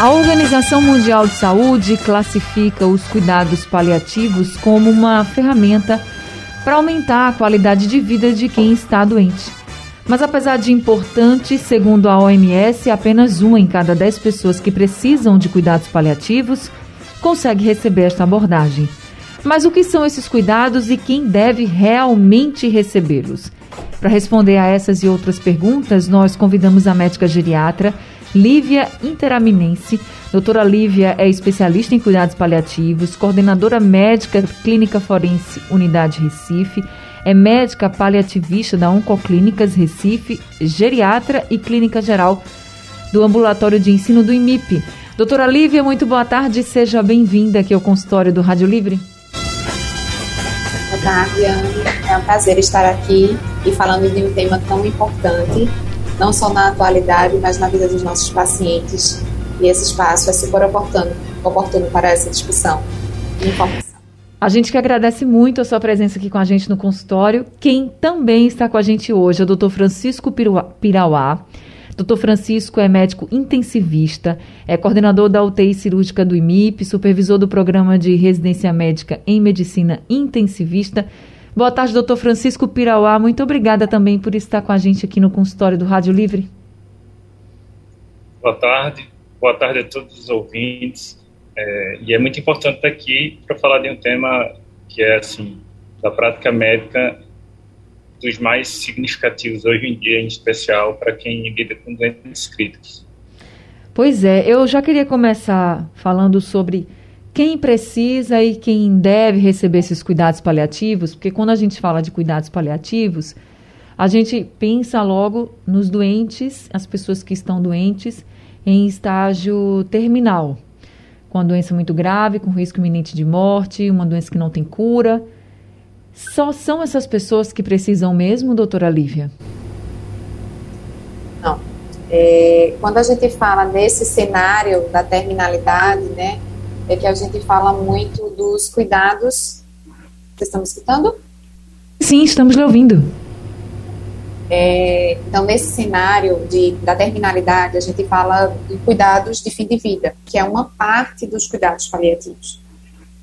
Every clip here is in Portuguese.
A Organização Mundial de Saúde classifica os cuidados paliativos como uma ferramenta para aumentar a qualidade de vida de quem está doente. Mas apesar de importante, segundo a OMS, apenas uma em cada dez pessoas que precisam de cuidados paliativos consegue receber esta abordagem. Mas o que são esses cuidados e quem deve realmente recebê-los? Para responder a essas e outras perguntas, nós convidamos a médica geriatra Lívia Interaminense. Doutora Lívia é especialista em cuidados paliativos, coordenadora médica Clínica Forense Unidade Recife, é médica paliativista da Oncoclínicas Recife, geriatra e clínica geral do Ambulatório de Ensino do IMIP. Doutora Lívia, muito boa tarde, seja bem-vinda aqui ao consultório do Rádio Livre. Boa tarde, Anne. É um prazer estar aqui e falando de um tema tão importante não só na atualidade, mas na vida dos nossos pacientes. E esse espaço é super oportuno, oportuno para essa discussão e informação. A gente que agradece muito a sua presença aqui com a gente no consultório. Quem também está com a gente hoje é o Dr. Francisco Pirauá. Dr. Francisco é médico intensivista, é coordenador da UTI cirúrgica do IMIP, supervisor do programa de residência médica em medicina intensivista Boa tarde, doutor Francisco Pirauá. Muito obrigada também por estar com a gente aqui no consultório do Rádio Livre. Boa tarde. Boa tarde a todos os ouvintes. É, e é muito importante estar aqui para falar de um tema que é, assim, da prática médica dos mais significativos hoje em dia, em especial para quem lida com doentes críticos. Pois é, eu já queria começar falando sobre quem precisa e quem deve receber esses cuidados paliativos, porque quando a gente fala de cuidados paliativos, a gente pensa logo nos doentes, as pessoas que estão doentes em estágio terminal, com uma doença muito grave, com risco iminente de morte, uma doença que não tem cura. Só são essas pessoas que precisam mesmo, doutora Lívia? Não. É, quando a gente fala nesse cenário da terminalidade, né, é que a gente fala muito dos cuidados. Vocês estão me escutando? Sim, estamos lhe ouvindo. É, então, nesse cenário de, da terminalidade, a gente fala de cuidados de fim de vida, que é uma parte dos cuidados paliativos.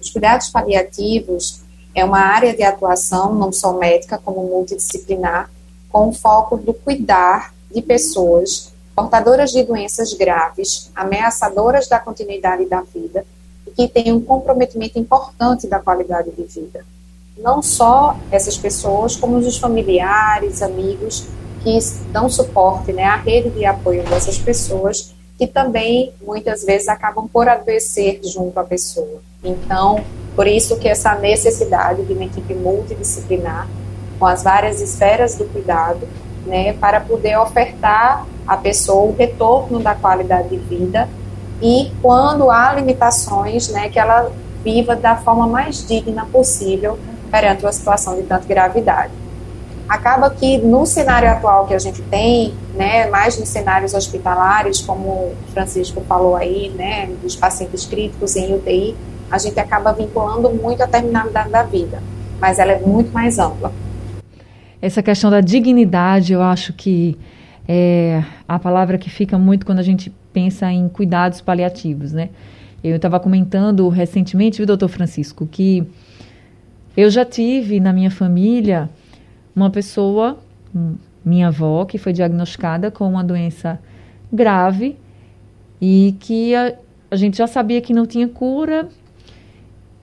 Os cuidados paliativos é uma área de atuação, não só médica, como multidisciplinar, com o foco do cuidar de pessoas portadoras de doenças graves, ameaçadoras da continuidade da vida que tem um comprometimento importante da qualidade de vida. Não só essas pessoas, como os familiares, amigos que dão suporte, né, à rede de apoio dessas pessoas, que também muitas vezes acabam por adoecer junto à pessoa. Então, por isso que essa necessidade de uma equipe multidisciplinar, com as várias esferas do cuidado, né, para poder ofertar à pessoa o retorno da qualidade de vida e quando há limitações, né, que ela viva da forma mais digna possível perante uma situação de tanta gravidade. Acaba que no cenário atual que a gente tem, né, mais nos cenários hospitalares, como o Francisco falou aí, né, dos pacientes críticos em UTI, a gente acaba vinculando muito a terminalidade da vida, mas ela é muito mais ampla. Essa questão da dignidade, eu acho que é a palavra que fica muito quando a gente pensa em cuidados paliativos, né? Eu estava comentando recentemente, viu, doutor Francisco, que eu já tive na minha família uma pessoa, minha avó, que foi diagnosticada com uma doença grave e que a, a gente já sabia que não tinha cura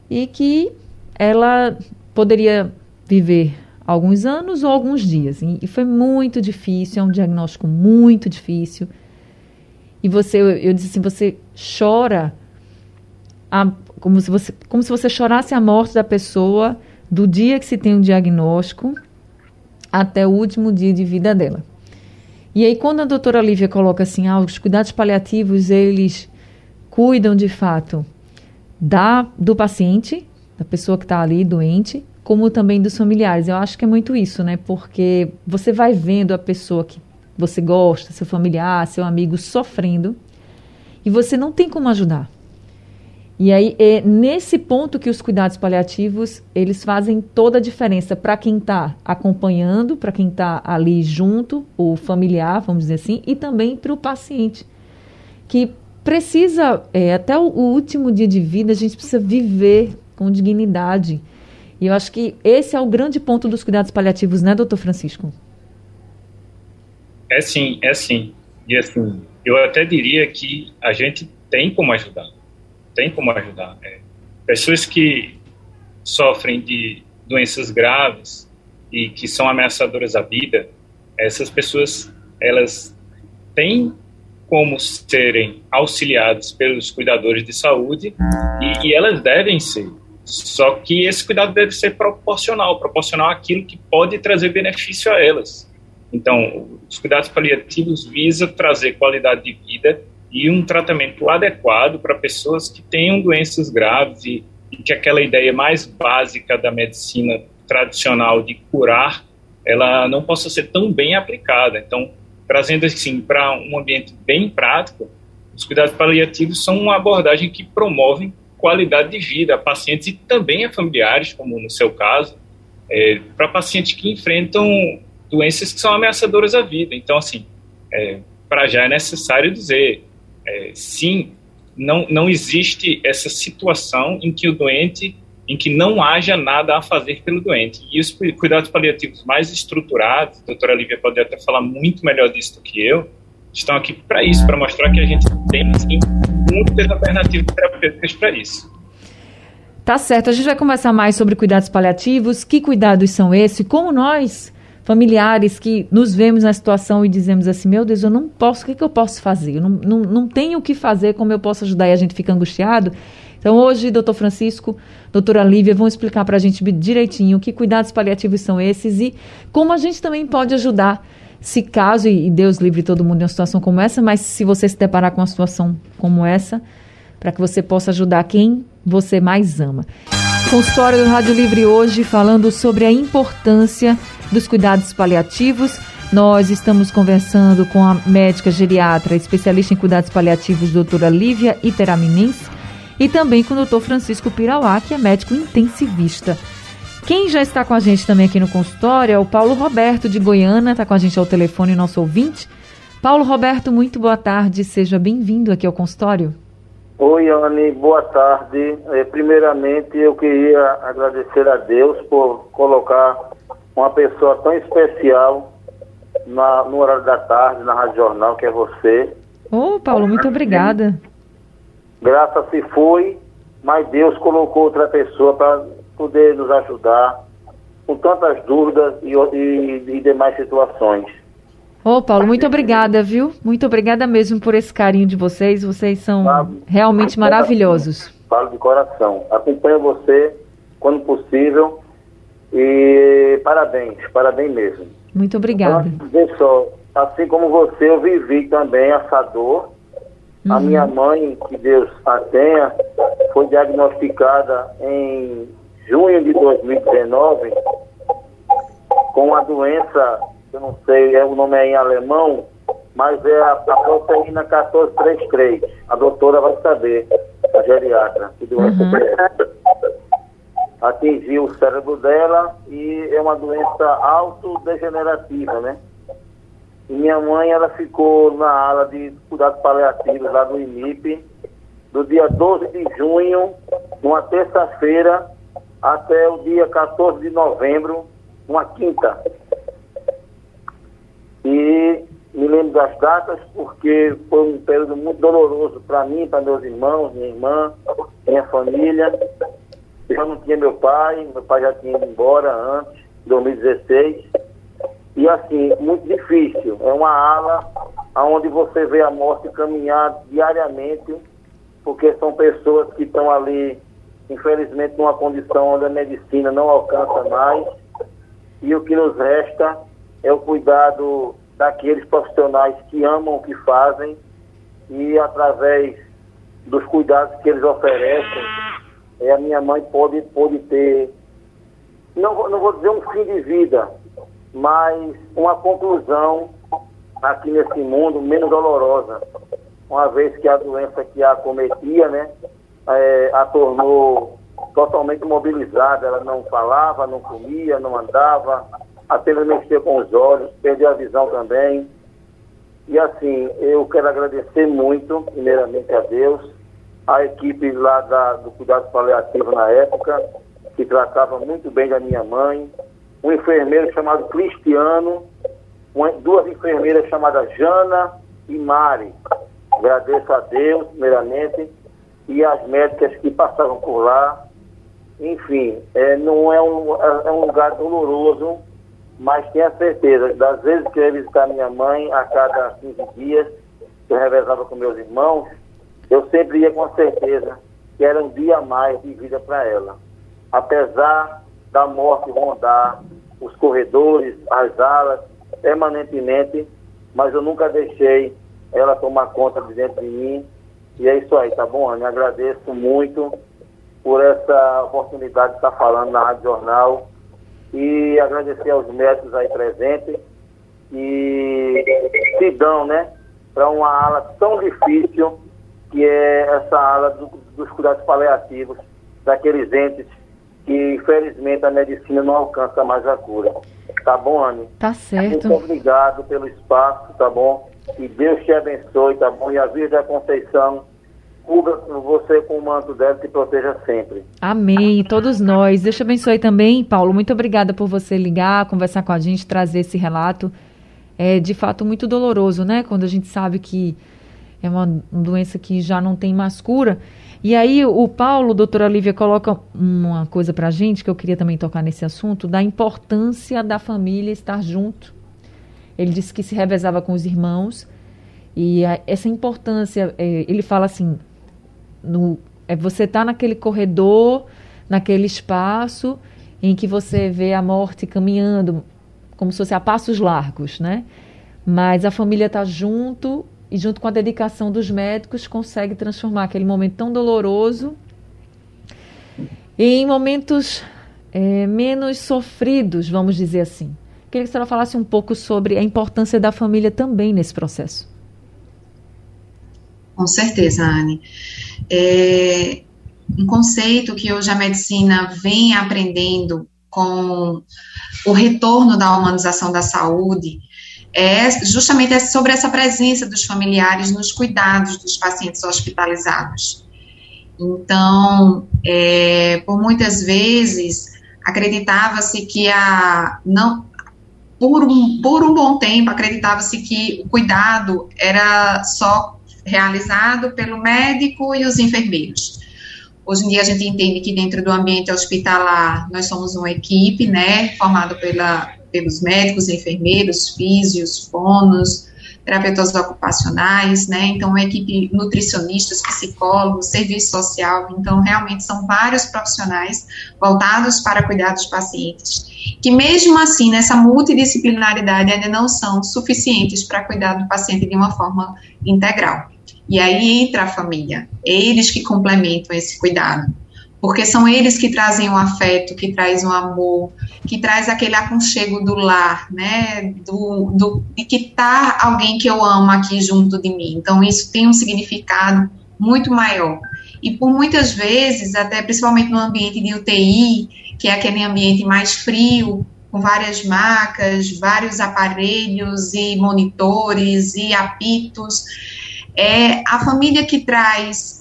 e que ela poderia viver alguns anos ou alguns dias. E, foi muito difícil, é um diagnóstico muito difícil. E você, eu disse assim, você chora a, como, se você, como se você chorasse a morte da pessoa do dia que se tem o um diagnóstico até o último dia de vida dela. E aí quando a doutora Lívia coloca assim, ah, os cuidados paliativos, eles cuidam de fato da do paciente, da pessoa que está ali doente, como também dos familiares. Eu acho que é muito isso, né? Porque você vai vendo a pessoa que você gosta, seu familiar, seu amigo sofrendo, e você não tem como ajudar. E aí é nesse ponto que os cuidados paliativos eles fazem toda a diferença para quem está acompanhando, para quem está ali junto, o familiar, vamos dizer assim, e também para o paciente que precisa é, até o, o último dia de vida a gente precisa viver com dignidade. E eu acho que esse é o grande ponto dos cuidados paliativos, né, doutor Francisco? É sim, é sim. E assim, eu até diria que a gente tem como ajudar tem como ajudar. É, pessoas que sofrem de doenças graves e que são ameaçadoras à vida, essas pessoas elas têm como serem auxiliadas pelos cuidadores de saúde e, e, elas devem ser. Só que esse cuidado deve ser proporcional, proporcional àquilo que pode trazer benefício a elas. Então, os cuidados paliativos visam trazer qualidade de vida e um tratamento adequado para pessoas que tenham doenças graves e, e, que aquela ideia mais básica da medicina tradicional de curar, ela não possa ser tão bem aplicada. Então, trazendo assim para um ambiente bem prático, os cuidados paliativos são uma abordagem que promove qualidade de vida a pacientes e também a familiares, como no seu caso, é, para pacientes que enfrentam doenças que são ameaçadoras à vida. Então, assim, é, para já é necessário dizer, é, sim, não, não existe essa situação em que o doente, em que não haja nada a fazer pelo doente. E os cuidados paliativos mais estruturados, a doutora Lívia pode até falar muito melhor disso do que eu, estão aqui para isso, para mostrar que a gente tem sim, muitas alternativas terapêuticas para isso. Tá certo, a gente vai conversar mais sobre cuidados paliativos, que cuidados são esses, como nós familiares que nos vemos na situação e dizemos assim, meu Deus, eu não posso, o que, que eu posso fazer? Eu não, não, não tenho o que fazer, como eu posso ajudar? E a gente fica angustiado. Então, hoje, doutor Francisco, doutora Lívia vão explicar para a gente direitinho que cuidados paliativos são esses e como a gente também pode ajudar, se caso, e Deus livre todo mundo em uma situação como essa, mas se você se deparar com uma situação como essa, para que você possa ajudar quem você mais ama. Consultório do Rádio Livre hoje falando sobre a importância dos cuidados paliativos. Nós estamos conversando com a médica geriatra, especialista em cuidados paliativos, doutora Lívia Iteraminense, e também com o doutor Francisco Pirauá, que é médico intensivista. Quem já está com a gente também aqui no consultório é o Paulo Roberto de Goiânia, está com a gente ao telefone, nosso ouvinte. Paulo Roberto, muito boa tarde, seja bem-vindo aqui ao consultório. Oi, Anne, boa tarde. É, primeiramente, eu queria agradecer a Deus por colocar uma pessoa tão especial na, no horário da tarde, na Rádio Jornal, que é você. Ô, oh, Paulo, muito obrigada. Graça se foi, mas Deus colocou outra pessoa para poder nos ajudar com tantas dúvidas e, e, e demais situações. Ô, Paulo, muito obrigada, viu? Muito obrigada mesmo por esse carinho de vocês. Vocês são realmente maravilhosos. Falo de coração. Acompanho você quando possível. E parabéns, parabéns mesmo. Muito obrigada. Então, só, assim como você, eu vivi também essa dor. Uhum. A minha mãe, que Deus a tenha, foi diagnosticada em junho de 2019 com a doença eu não sei, é, o nome é em alemão, mas é a, a proteína 1433. A doutora vai saber, a geriatra, que doença uhum. é Atingiu o cérebro dela e é uma doença autodegenerativa, né? E minha mãe, ela ficou na ala de cuidados paliativos lá do INIP, do dia 12 de junho, numa terça-feira, até o dia 14 de novembro, uma quinta. E me lembro das datas porque foi um período muito doloroso para mim, para meus irmãos, minha irmã, minha família. Eu não tinha meu pai, meu pai já tinha ido embora antes, 2016. E assim, muito difícil. É uma ala onde você vê a morte caminhar diariamente, porque são pessoas que estão ali, infelizmente, numa condição onde a medicina não alcança mais. E o que nos resta é o cuidado daqueles profissionais que amam o que fazem e através dos cuidados que eles oferecem, é, a minha mãe pode, pode ter, não, não vou dizer um fim de vida, mas uma conclusão aqui nesse mundo menos dolorosa, uma vez que a doença que a acometia, né, é, a tornou totalmente mobilizada, ela não falava, não comia, não andava, apenas mexia com os olhos, perdeu a visão também. E assim, eu quero agradecer muito, primeiramente a Deus, a equipe lá da, do cuidado paliativo na época, que tratava muito bem da minha mãe, um enfermeiro chamado Cristiano, duas enfermeiras chamadas Jana e Mari. Agradeço a Deus, primeiramente, e as médicas que passavam por lá. Enfim, é, não é um, é, um lugar doloroso, mas tenho certeza, das vezes que eu ia visitar minha mãe, a cada 15 dias, eu revezava com meus irmãos, eu sempre ia com certeza que era um dia a mais de vida para ela. Apesar da morte rondar os corredores, as alas, permanentemente, mas eu nunca deixei ela tomar conta de dentro de mim. E é isso aí, tá bom, Ana? Agradeço muito por essa oportunidade de estar falando na Rádio Jornal e agradecer aos médicos aí presentes e se dão, né, para uma ala tão difícil que é essa ala do, dos cuidados paliativos daqueles entes que infelizmente a medicina não alcança mais a cura. Tá bom, Anne? Tá certo. Muito obrigado pelo espaço, tá bom? Que Deus te abençoe, tá bom? E a Virgem da Conceição cubra você com o manto dela e te proteja sempre. Amém. Todos nós. Deus te abençoe também, Paulo. Muito obrigada por você ligar, conversar com a gente, trazer esse relato. É de fato muito doloroso, né? Quando a gente sabe que é uma doença que já não tem mais cura. E aí o Paulo, doutora Olivia, coloca uma coisa para a gente, que eu queria também tocar nesse assunto, da importância da família estar junto. Ele disse que se revezava com os irmãos, e a, essa importância, é, ele fala assim, no, é você estar tá naquele corredor, naquele espaço em que você vê a morte caminhando como se fosse a passos largos, né? Mas a família está junto e junto com a dedicação dos médicos consegue transformar aquele momento tão doloroso em momentos é, menos sofridos, vamos dizer assim. Queria que a senhora falasse um pouco sobre a importância da família também nesse processo. Com certeza, Anne. É um conceito que hoje a medicina vem aprendendo com o retorno da humanização da saúde é justamente sobre essa presença dos familiares nos cuidados dos pacientes hospitalizados. Então, é, por muitas vezes acreditava-se que a não por um, por um bom tempo acreditava-se que o cuidado era só realizado pelo médico e os enfermeiros. Hoje em dia a gente entende que dentro do ambiente hospitalar nós somos uma equipe, né, formada pela, pelos médicos, enfermeiros, físios, fonos, terapeutas ocupacionais, né, então uma equipe nutricionistas, psicólogos, serviço social, então realmente são vários profissionais voltados para cuidar dos pacientes, que mesmo assim nessa multidisciplinaridade ainda não são suficientes para cuidar do paciente de uma forma integral. E aí entra a família, eles que complementam esse cuidado, porque são eles que trazem o afeto, que traz o amor, que traz aquele aconchego do lar, né, do, do, de que tá alguém que eu amo aqui junto de mim. Então isso tem um significado muito maior. E por muitas vezes, até principalmente no ambiente de UTI, que é aquele ambiente mais frio, com várias macas, vários aparelhos e monitores e apitos, é a família que traz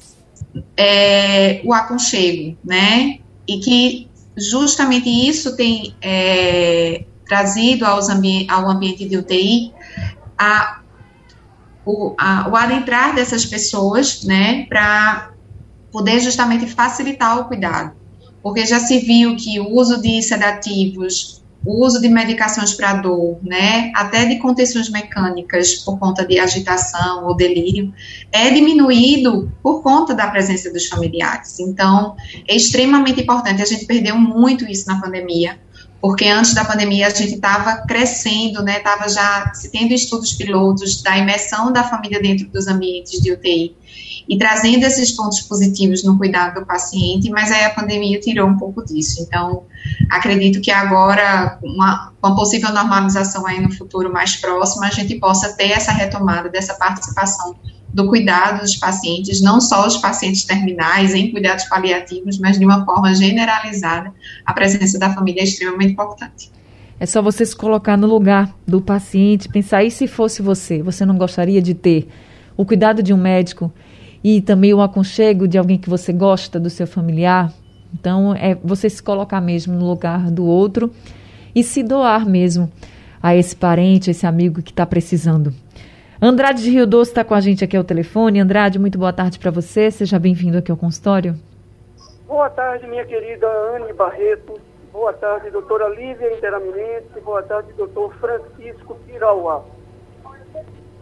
é, o aconchego, né? E que justamente isso tem é, trazido ambi ao ambiente de UTI a, o, a, o adentrar dessas pessoas, né? Para poder justamente facilitar o cuidado. Porque já se viu que o uso de sedativos, o uso de medicações para dor, né, até de contenções mecânicas por conta de agitação ou delírio, é diminuído por conta da presença dos familiares. Então, é extremamente importante. A gente perdeu muito isso na pandemia, porque antes da pandemia a gente estava crescendo, né, estava já se tendo estudos pilotos da imersão da família dentro dos ambientes de UTI. E trazendo esses pontos positivos no cuidado do paciente, mas aí a pandemia tirou um pouco disso. Então, acredito que agora, uma, com a possível normalização aí no futuro mais próximo, a gente possa ter essa retomada dessa participação do cuidado dos pacientes, não só os pacientes terminais em cuidados paliativos, mas de uma forma generalizada, a presença da família é extremamente importante. É só você se colocar no lugar do paciente, pensar, e se fosse você? Você não gostaria de ter o cuidado de um médico e também o aconchego de alguém que você gosta, do seu familiar? Então, é você se colocar mesmo no lugar do outro e se doar mesmo a esse parente, a esse amigo que está precisando. Andrade de Rio Doce está com a gente aqui ao telefone. Andrade, muito boa tarde para você. Seja bem-vindo aqui ao consultório. Boa tarde, minha querida Anne Barreto. Boa tarde, doutora Lívia Interaminense. Boa tarde, doutor Francisco Pirauá.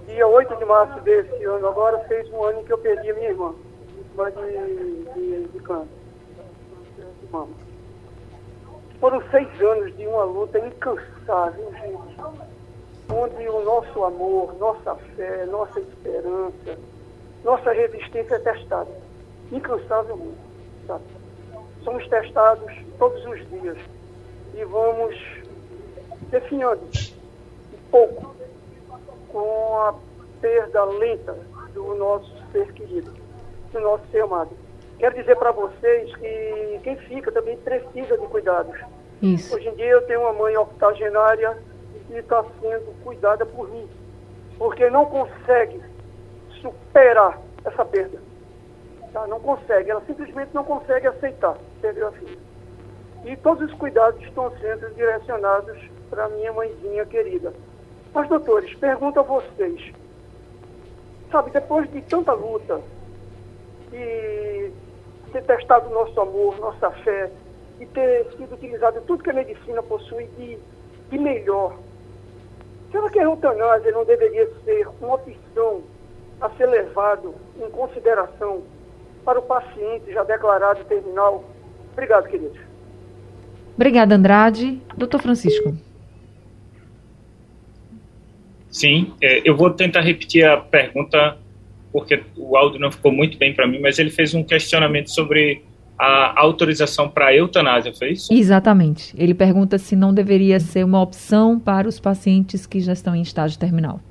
Dia 8 de março desse ano, agora fez um ano que eu perdi a minha irmã, vítima de, de, de câncer. Foram seis anos de uma luta incansável, gente, onde o nosso amor, nossa fé, nossa esperança, nossa resistência é testada, incansavelmente, sabe? Somos testados todos os dias e vamos definhando um pouco com a perda lenta do nosso ser querido, do nosso ser amado. Quero dizer para vocês que quem fica também precisa de cuidados. Isso. Hoje em dia eu tenho uma mãe octogenária que está sendo cuidada por mim, porque não consegue superar essa perda. Tá? Não consegue, ela simplesmente não consegue aceitar perder a filha. E todos os cuidados estão sendo direcionados para minha mãezinha querida. Mas, doutores, pergunto a vocês, sabe, depois de tanta luta e ter testado nosso amor, nossa fé, e ter sido utilizado tudo que a medicina possui de, de melhor, será que a eutanásia não deveria ser uma opção a ser levado em consideração para o paciente já declarado terminal? Obrigado, queridos. Obrigada, Andrade. Doutor Francisco. Sim, é, eu vou tentar repetir a pergunta, porque o áudio não ficou muito bem para mim, mas ele fez um questionamento sobre a autorização para eutanásia, foi isso? Exatamente. Ele pergunta se não deveria ser uma opção para os pacientes que já estão em estágio terminal.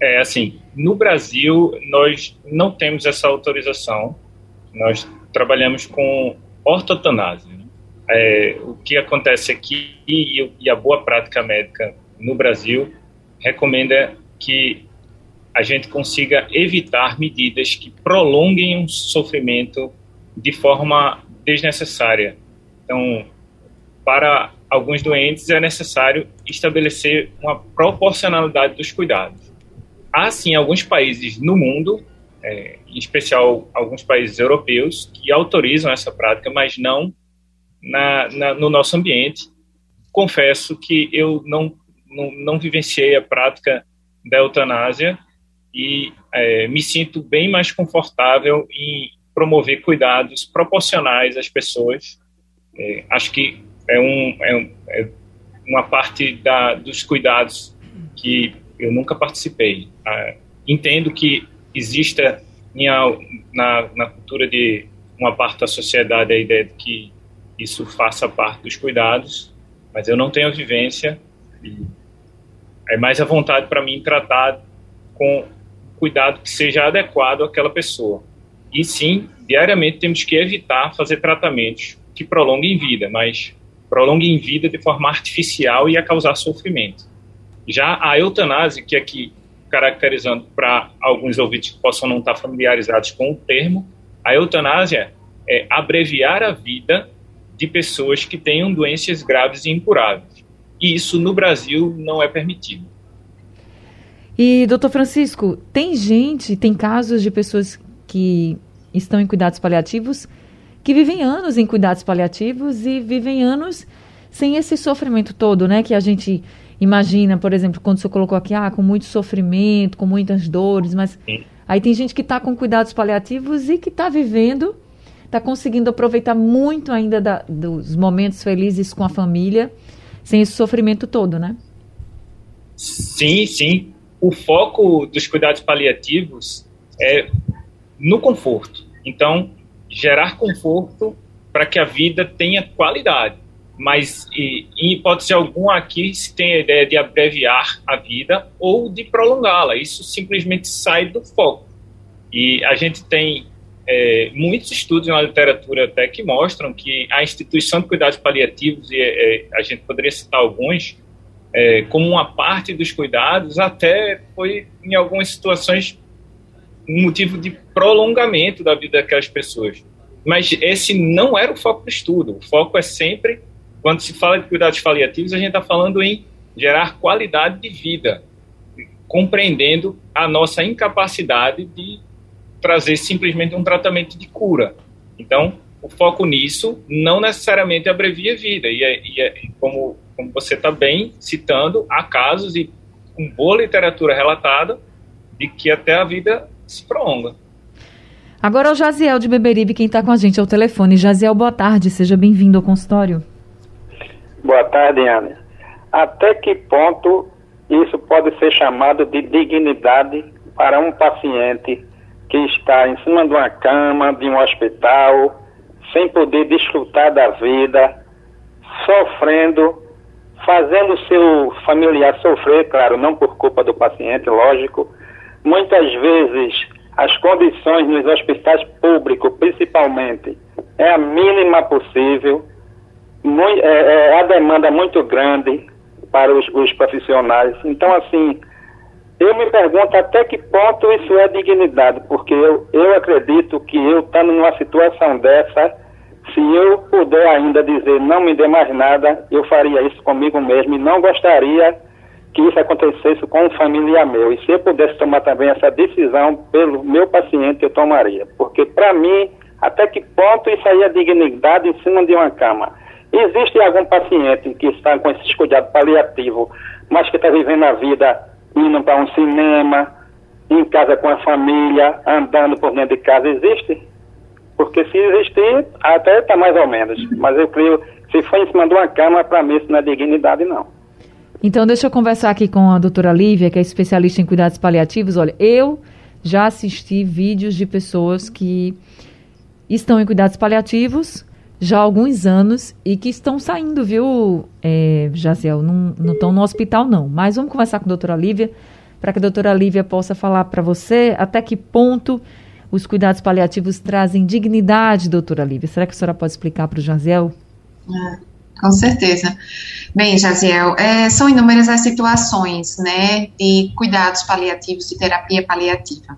É, assim, no Brasil, nós não temos essa autorização. Nós trabalhamos com ortotanásia. Né? É, o que acontece aqui e, e a boa prática médica no Brasil recomenda que a gente consiga evitar medidas que prolonguem o sofrimento de forma desnecessária. Então, para alguns doentes é necessário estabelecer uma proporcionalidade dos cuidados. Há sim alguns países no mundo, é, em especial alguns países europeus, que autorizam essa prática, mas não na, na, no nosso ambiente. Confesso que eu não não, não vivenciei a prática da eutanásia e é, me sinto bem mais confortável em promover cuidados proporcionais às pessoas. É, acho que é, um, é, é uma parte da, dos cuidados que eu nunca participei. Ah, entendo que exista na, na cultura de uma parte da sociedade a ideia de que isso faça parte dos cuidados, mas eu não tenho vivência e é mais a vontade para mim tratar com cuidado que seja adequado àquela pessoa. E sim, diariamente temos que evitar fazer tratamentos que prolonguem vida, mas prolonguem vida de forma artificial e a causar sofrimento. Já a eutanásia, que aqui caracterizando para alguns ouvintes que possam não estar familiarizados com o termo, a eutanásia é abreviar a vida de pessoas que tenham doenças graves e incuráveis e isso no Brasil não é permitido. E, doutor Francisco, tem gente, tem casos de pessoas que estão em cuidados paliativos que vivem anos em cuidados paliativos e vivem anos sem esse sofrimento todo, né? Que a gente imagina, por exemplo, quando o senhor colocou aqui, ah, com muito sofrimento, com muitas dores, mas Sim. aí tem gente que está com cuidados paliativos e que está vivendo, está conseguindo aproveitar muito ainda da, dos momentos felizes com a família sem esse sofrimento todo, né? Sim, sim. O foco dos cuidados paliativos é no conforto. Então, gerar conforto para que a vida tenha qualidade. Mas, em hipótese alguma, aqui se tem a ideia de abreviar a vida ou de prolongá-la. Isso simplesmente sai do foco. E a gente tem é, muitos estudos na literatura até que mostram que a instituição de cuidados paliativos, e é, a gente poderia citar alguns, é, como uma parte dos cuidados, até foi, em algumas situações, um motivo de prolongamento da vida daquelas pessoas. Mas esse não era o foco do estudo. O foco é sempre, quando se fala de cuidados paliativos, a gente está falando em gerar qualidade de vida, compreendendo a nossa incapacidade de trazer simplesmente um tratamento de cura. Então, o foco nisso não necessariamente abrevia a vida. E, é, e é, como, como você está bem citando, há casos e com boa literatura relatada de que até a vida se prolonga. Agora é o Jaziel de Beberibe, quem está com a gente ao telefone. Jaziel, boa tarde, seja bem-vindo ao consultório. Boa tarde, Ana. Até que ponto isso pode ser chamado de dignidade para um paciente que está em cima de uma cama, de um hospital, sem poder desfrutar da vida, sofrendo, fazendo seu familiar sofrer, claro, não por culpa do paciente, lógico. Muitas vezes as condições nos hospitais públicos, principalmente, é a mínima possível, muito, é, é, a demanda muito grande para os, os profissionais. Então, assim, eu me pergunto até que ponto isso é dignidade, porque eu, eu acredito que eu estando numa situação dessa, se eu puder ainda dizer não me dê mais nada, eu faria isso comigo mesmo e não gostaria que isso acontecesse com um familiar meu. E se eu pudesse tomar também essa decisão pelo meu paciente, eu tomaria. Porque para mim, até que ponto isso aí é dignidade em cima de uma cama? Existe algum paciente que está com esse cuidado paliativo, mas que está vivendo a vida indo para um cinema, em casa com a família, andando por dentro de casa, existe? Porque se existir, até está mais ou menos. Mas eu creio, se for em cima de uma cama, para mim isso não é dignidade, não. Então, deixa eu conversar aqui com a doutora Lívia, que é especialista em cuidados paliativos. Olha, eu já assisti vídeos de pessoas que estão em cuidados paliativos já há alguns anos e que estão saindo, viu, é, Jaziel? Não, estão no hospital, não. Mas vamos conversar com a doutora Lívia, para que a doutora Lívia possa falar para você até que ponto os cuidados paliativos trazem dignidade, doutora Lívia. Será que a senhora pode explicar para o Jaziel? É, com certeza. Bem, Jaziel, é, são inúmeras as situações, né, de cuidados paliativos, de terapia paliativa.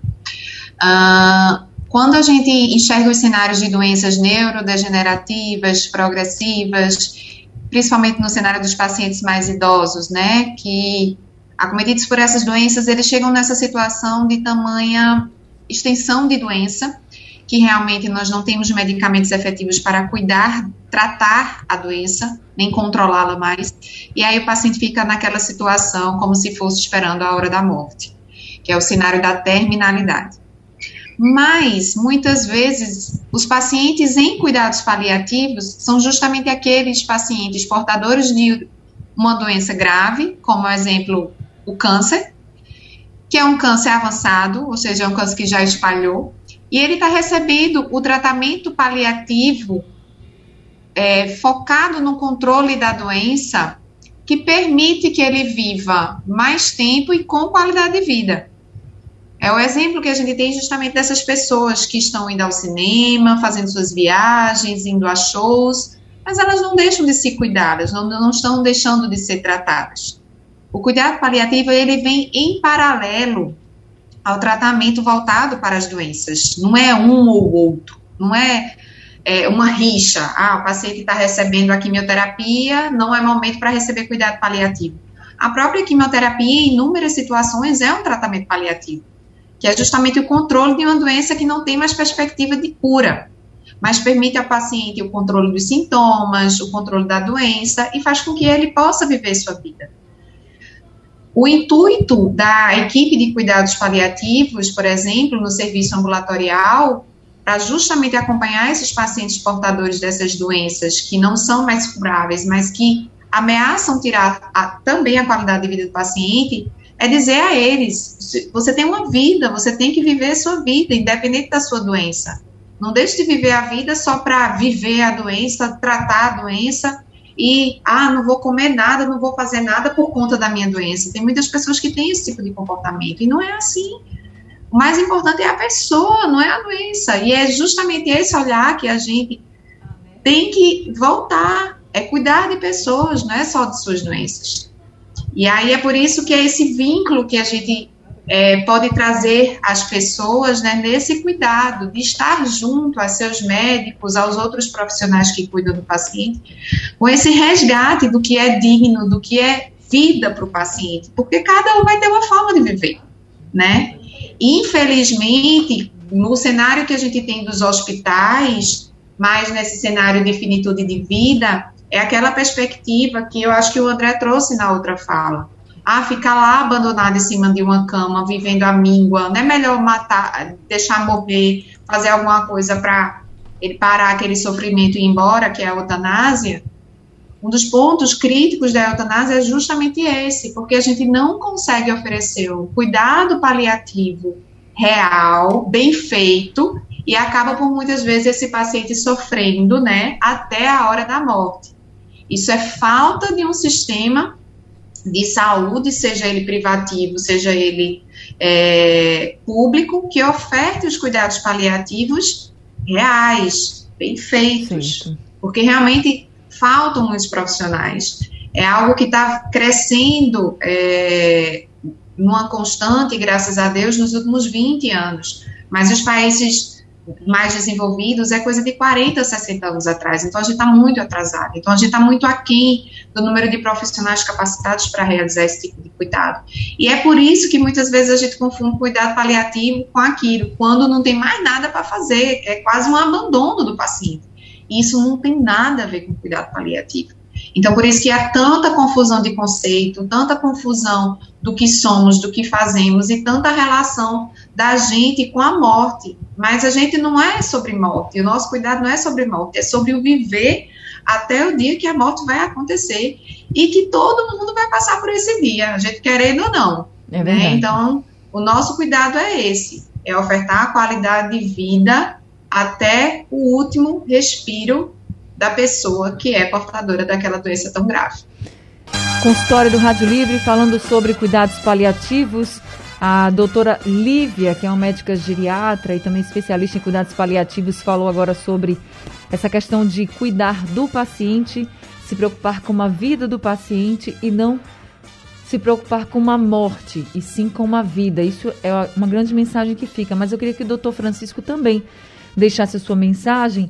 Uh, quando a gente enxerga os cenários de doenças neurodegenerativas, progressivas, principalmente no cenário dos pacientes mais idosos, né, que acometidos por essas doenças, eles chegam nessa situação de tamanha extensão de doença, que realmente nós não temos medicamentos efetivos para cuidar, tratar a doença, nem controlá-la mais, e aí o paciente fica naquela situação como se fosse esperando a hora da morte, que é o cenário da terminalidade. Mas, muitas vezes, os pacientes em cuidados paliativos são justamente aqueles pacientes portadores de uma doença grave, como, exemplo, o câncer, que é um câncer avançado, ou seja, é um câncer que já espalhou, e ele está recebendo o tratamento paliativo é, focado no controle da doença, que permite que ele viva mais tempo e com qualidade de vida. É o exemplo que a gente tem justamente dessas pessoas que estão indo ao cinema, fazendo suas viagens, indo a shows, mas elas não deixam de se cuidar, elas não, não estão deixando de ser tratadas. O cuidado paliativo, ele vem em paralelo ao tratamento voltado para as doenças. Não é um ou outro, não é, é uma rixa. Ah, o paciente está recebendo a quimioterapia, não é momento para receber cuidado paliativo. A própria quimioterapia, em inúmeras situações, é um tratamento paliativo que é justamente o controle de uma doença que não tem mais perspectiva de cura, mas permite ao paciente o controle dos sintomas, o controle da doença e faz com que ele possa viver sua vida. O intuito da equipe de cuidados paliativos, por exemplo, no serviço ambulatorial, para justamente acompanhar esses pacientes portadores dessas doenças que não são mais curáveis, mas que ameaçam tirar a, também a qualidade de vida do paciente, é dizer a eles: você tem uma vida, você tem que viver a sua vida, independente da sua doença. Não deixe de viver a vida só para viver a doença, tratar a doença e, ah, não vou comer nada, não vou fazer nada por conta da minha doença. Tem muitas pessoas que têm esse tipo de comportamento e não é assim. O mais importante é a pessoa, não é a doença. E é justamente esse olhar que a gente tem que voltar, é cuidar de pessoas, não é só de suas doenças. E aí é por isso que é esse vínculo que a gente é, pode trazer as pessoas né, nesse cuidado de estar junto a seus médicos, aos outros profissionais que cuidam do paciente, com esse resgate do que é digno, do que é vida para o paciente, porque cada um vai ter uma forma de viver, né? Infelizmente, no cenário que a gente tem dos hospitais, mais nesse cenário de finitude de vida, é aquela perspectiva que eu acho que o André trouxe na outra fala ah, ficar lá abandonado em cima de uma cama, vivendo a míngua, não é melhor matar, deixar morrer, fazer alguma coisa para ele parar aquele sofrimento e ir embora, que é a eutanásia? Um dos pontos críticos da eutanásia é justamente esse, porque a gente não consegue oferecer o cuidado paliativo real, bem feito, e acaba por muitas vezes esse paciente sofrendo, né, até a hora da morte. Isso é falta de um sistema de saúde, seja ele privativo, seja ele é, público, que oferte os cuidados paliativos reais, bem feitos, porque realmente faltam muitos profissionais. É algo que está crescendo é, numa constante, graças a Deus, nos últimos 20 anos. Mas os países mais desenvolvidos é coisa de 40, 60 anos atrás. Então, a gente está muito atrasado. Então, a gente está muito aquém do número de profissionais capacitados para realizar esse tipo de cuidado. E é por isso que muitas vezes a gente confunde cuidado paliativo com aquilo, quando não tem mais nada para fazer, é quase um abandono do paciente. E isso não tem nada a ver com cuidado paliativo. Então, por isso que há tanta confusão de conceito, tanta confusão do que somos, do que fazemos e tanta relação da gente com a morte. Mas a gente não é sobre morte, o nosso cuidado não é sobre morte, é sobre o viver até o dia que a morte vai acontecer e que todo mundo vai passar por esse dia, a gente querendo ou não. É né? Então, o nosso cuidado é esse, é ofertar a qualidade de vida até o último respiro da pessoa que é portadora daquela doença tão grave. Consultório do Rádio Livre falando sobre cuidados paliativos. A doutora Lívia, que é uma médica geriatra e também especialista em cuidados paliativos, falou agora sobre essa questão de cuidar do paciente, se preocupar com a vida do paciente e não se preocupar com uma morte, e sim com uma vida. Isso é uma grande mensagem que fica. Mas eu queria que o doutor Francisco também deixasse a sua mensagem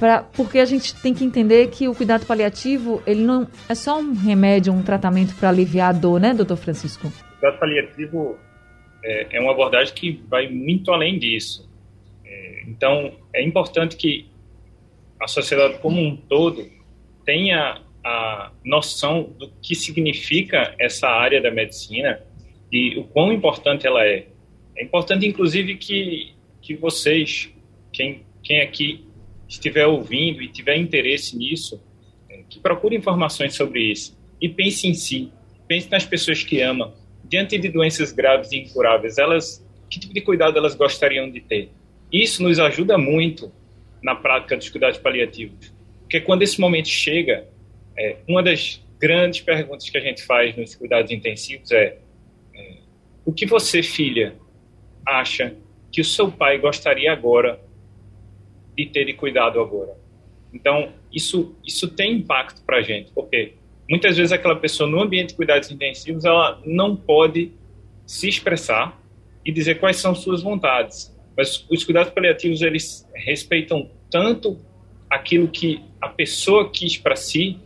Pra, porque a gente tem que entender que o cuidado paliativo, ele não é só um remédio, um tratamento para aliviar a dor, né, doutor Francisco? O cuidado paliativo é, é uma abordagem que vai muito além disso. É, então, é importante que a sociedade como um todo tenha a noção do que significa essa área da medicina e o quão importante ela é. É importante, inclusive, que, que vocês, quem, quem aqui estiver ouvindo e tiver interesse nisso, é, que procure informações sobre isso e pense em si, pense nas pessoas que ama. Diante de doenças graves e incuráveis, elas, que tipo de cuidado elas gostariam de ter? Isso nos ajuda muito na prática dos cuidados paliativos, porque quando esse momento chega, é, uma das grandes perguntas que a gente faz nos cuidados intensivos é, é o que você, filha, acha que o seu pai gostaria agora de ter de cuidado agora. Então, isso, isso tem impacto para a gente, porque muitas vezes aquela pessoa no ambiente de cuidados intensivos, ela não pode se expressar e dizer quais são suas vontades. Mas os cuidados paliativos, eles respeitam tanto aquilo que a pessoa quis para si,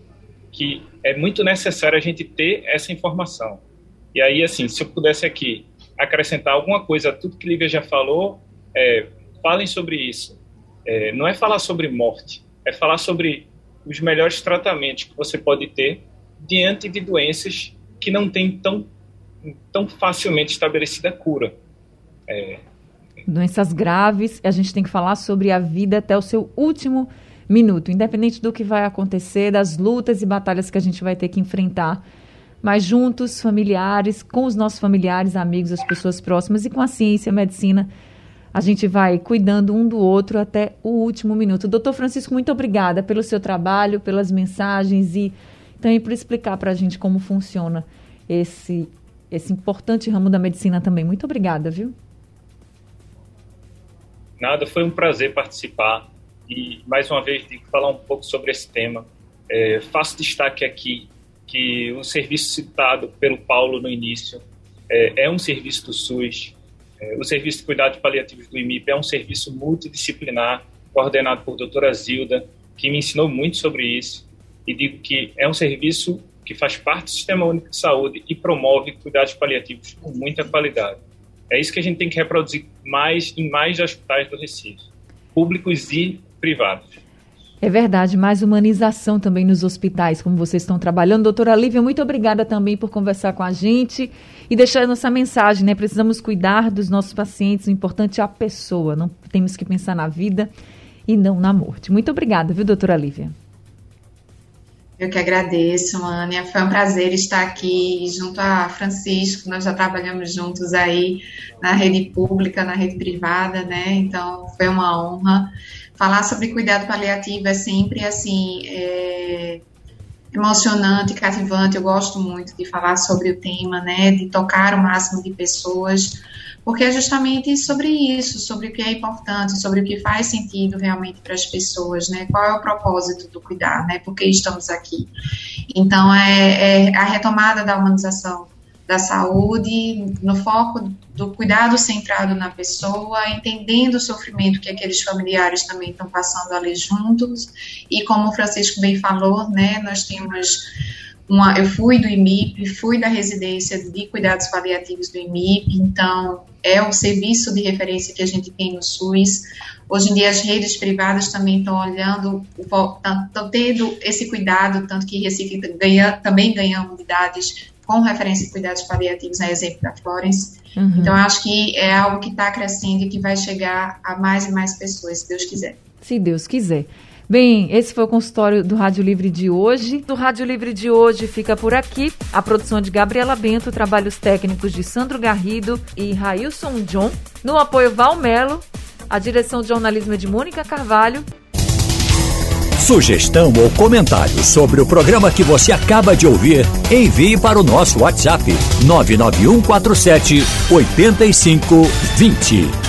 que é muito necessário a gente ter essa informação. E aí, assim, se eu pudesse aqui acrescentar alguma coisa a tudo que Lívia já falou, é, falem sobre isso é, não é falar sobre morte, é falar sobre os melhores tratamentos que você pode ter diante de doenças que não têm tão, tão facilmente estabelecida cura. É... Doenças graves, a gente tem que falar sobre a vida até o seu último minuto, independente do que vai acontecer, das lutas e batalhas que a gente vai ter que enfrentar. mas juntos, familiares, com os nossos familiares, amigos, as pessoas próximas e com a ciência, a medicina, a gente vai cuidando um do outro até o último minuto. Doutor Francisco, muito obrigada pelo seu trabalho, pelas mensagens e também por explicar para a gente como funciona esse, esse importante ramo da medicina também. Muito obrigada, viu? Nada, foi um prazer participar e, mais uma vez, digo, falar um pouco sobre esse tema. É, faço destaque aqui que o serviço citado pelo Paulo no início é, é um serviço do SUS. É, o Serviço de Cuidados Paliativos do IMIP é um serviço multidisciplinar, coordenado por doutora Zilda, que me ensinou muito sobre isso. E digo que é um serviço que faz parte do Sistema Único de Saúde e promove cuidados paliativos com muita qualidade. É isso que a gente tem que reproduzir mais em mais hospitais do Recife, públicos e privados. É verdade, mais humanização também nos hospitais, como vocês estão trabalhando. Doutora Lívia, muito obrigada também por conversar com a gente e deixar nossa mensagem, né? Precisamos cuidar dos nossos pacientes, o importante é a pessoa, não temos que pensar na vida e não na morte. Muito obrigada, viu, doutora Lívia? Eu que agradeço, Ania. Foi um prazer estar aqui junto a Francisco. Nós já trabalhamos juntos aí na rede pública, na rede privada, né? Então foi uma honra. Falar sobre cuidado paliativo é sempre assim é, emocionante, cativante. Eu gosto muito de falar sobre o tema, né? De tocar o máximo de pessoas porque é justamente sobre isso, sobre o que é importante, sobre o que faz sentido realmente para as pessoas, né? Qual é o propósito do cuidar, né? Por que estamos aqui? Então, é, é a retomada da humanização da saúde, no foco do cuidado centrado na pessoa, entendendo o sofrimento que aqueles familiares também estão passando ali juntos, e como o Francisco bem falou, né, nós temos uma, eu fui do IMIP, fui da residência de cuidados paliativos do IMIP, então é o serviço de referência que a gente tem no SUS. Hoje em dia as redes privadas também estão olhando, estão tendo esse cuidado, tanto que Recife ganha, também ganham unidades com referência de cuidados paliativos, a exemplo da Florence. Uhum. Então acho que é algo que está crescendo e que vai chegar a mais e mais pessoas, se Deus quiser. Se Deus quiser. Bem, esse foi o consultório do Rádio Livre de hoje. Do Rádio Livre de hoje fica por aqui. A produção de Gabriela Bento, trabalhos técnicos de Sandro Garrido e Railson John. No apoio Valmelo, a direção de jornalismo é de Mônica Carvalho. Sugestão ou comentário sobre o programa que você acaba de ouvir, envie para o nosso WhatsApp 99147 8520.